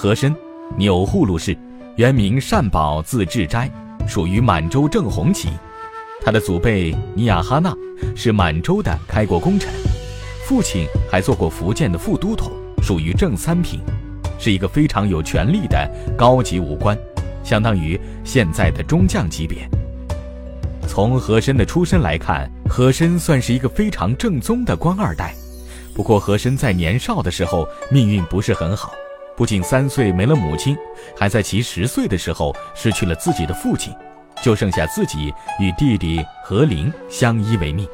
和珅，钮祜禄氏，原名善宝，字智斋，属于满洲正红旗。他的祖辈尼亚哈纳是满洲的开国功臣，父亲还做过福建的副都统，属于正三品，是一个非常有权力的高级武官，相当于现在的中将级别。从和珅的出身来看，和珅算是一个非常正宗的官二代。不过，和珅在年少的时候命运不是很好，不仅三岁没了母亲，还在其十岁的时候失去了自己的父亲，就剩下自己与弟弟和林相依为命。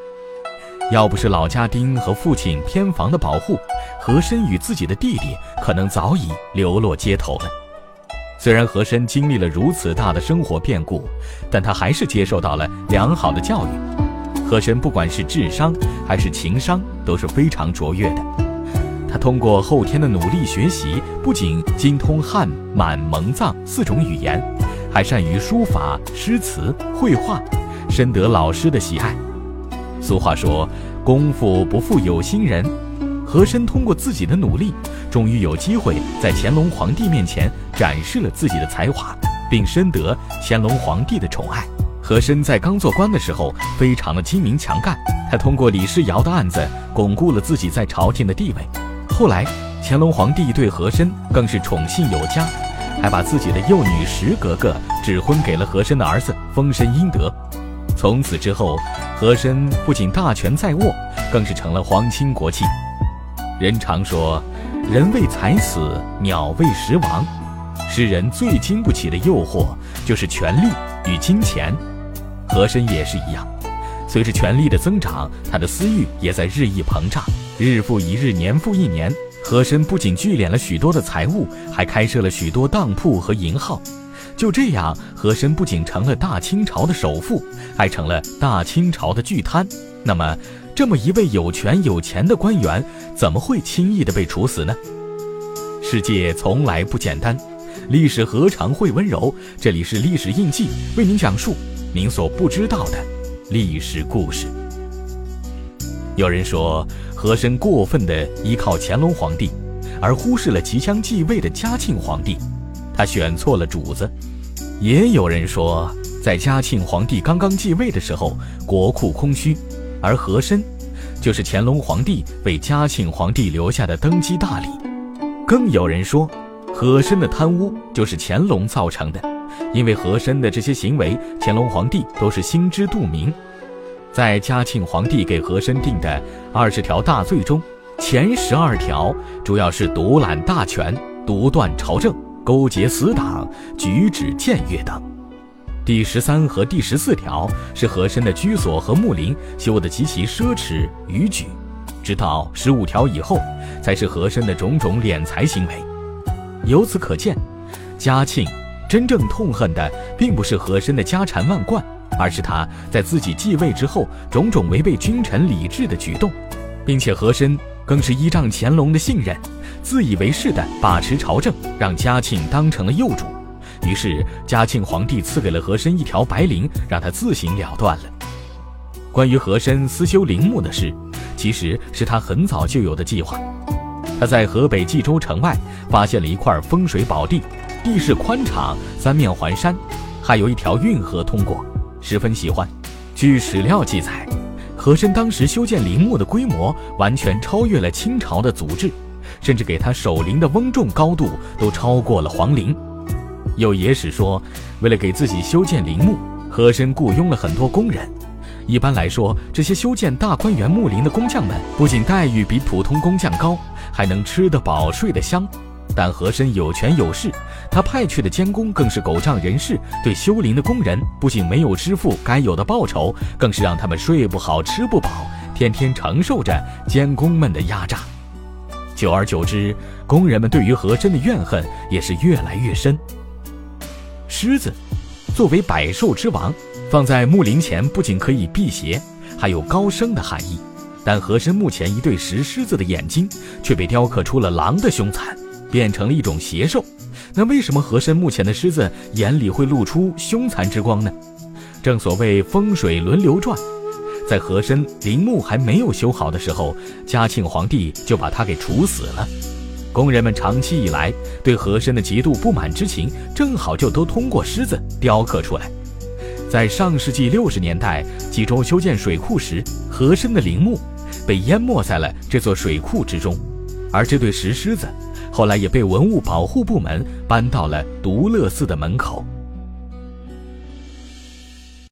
要不是老家丁和父亲偏房的保护，和珅与自己的弟弟可能早已流落街头了。虽然和珅经历了如此大的生活变故，但他还是接受到了良好的教育。和珅不管是智商还是情商都是非常卓越的。他通过后天的努力学习，不仅精通汉、满、蒙、藏四种语言，还善于书法、诗词、绘画，深得老师的喜爱。俗话说：“功夫不负有心人。”和珅通过自己的努力，终于有机会在乾隆皇帝面前展示了自己的才华，并深得乾隆皇帝的宠爱。和珅在刚做官的时候，非常的精明强干。他通过李世尧的案子，巩固了自己在朝廷的地位。后来，乾隆皇帝对和珅更是宠信有加，还把自己的幼女石格格指婚给了和珅的儿子，封身英德。从此之后，和珅不仅大权在握，更是成了皇亲国戚。人常说，人为财死，鸟为食亡。世人最经不起的诱惑，就是权力与金钱。和珅也是一样，随着权力的增长，他的私欲也在日益膨胀，日复一日，年复一年。和珅不仅聚敛了许多的财物，还开设了许多当铺和银号。就这样，和珅不仅成了大清朝的首富，还成了大清朝的巨贪。那么，这么一位有权有钱的官员，怎么会轻易的被处死呢？世界从来不简单，历史何尝会温柔？这里是历史印记，为您讲述。您所不知道的历史故事。有人说和珅过分地依靠乾隆皇帝，而忽视了即将继位的嘉庆皇帝，他选错了主子。也有人说，在嘉庆皇帝刚刚继位的时候，国库空虚，而和珅就是乾隆皇帝为嘉庆皇帝留下的登基大礼。更有人说，和珅的贪污就是乾隆造成的。因为和珅的这些行为，乾隆皇帝都是心知肚明。在嘉庆皇帝给和珅定的二十条大罪中，前十二条主要是独揽大权、独断朝政、勾结死党、举止僭越等；第十三和第十四条是和珅的居所和墓陵修得极其奢侈逾矩；直到十五条以后，才是和珅的种种敛财行为。由此可见，嘉庆。真正痛恨的并不是和珅的家产万贯，而是他在自己继位之后种种违背君臣礼制的举动，并且和珅更是依仗乾隆的信任，自以为是的把持朝政，让嘉庆当成了幼主。于是嘉庆皇帝赐给了和珅一条白绫，让他自行了断了。关于和珅私修陵墓的事，其实是他很早就有的计划。他在河北冀州城外发现了一块风水宝地。地势宽敞，三面环山，还有一条运河通过，十分喜欢。据史料记载，和珅当时修建陵墓的规模完全超越了清朝的祖制，甚至给他守陵的翁仲高度都超过了皇陵。有野史说，为了给自己修建陵墓，和珅雇佣了很多工人。一般来说，这些修建大观园墓陵的工匠们，不仅待遇比普通工匠高，还能吃得饱、睡得香。但和珅有权有势，他派去的监工更是狗仗人势，对修陵的工人不仅没有支付该有的报酬，更是让他们睡不好、吃不饱，天天承受着监工们的压榨。久而久之，工人们对于和珅的怨恨也是越来越深。狮子作为百兽之王，放在墓陵前不仅可以辟邪，还有高升的含义。但和珅墓前一对石狮子的眼睛却被雕刻出了狼的凶残。变成了一种邪兽，那为什么和珅墓前的狮子眼里会露出凶残之光呢？正所谓风水轮流转，在和珅陵墓还没有修好的时候，嘉庆皇帝就把他给处死了。工人们长期以来对和珅的极度不满之情，正好就都通过狮子雕刻出来。在上世纪六十年代，冀州修建水库时，和珅的陵墓被淹没在了这座水库之中，而这对石狮子后来也被文物保护部门搬到了独乐寺的门口。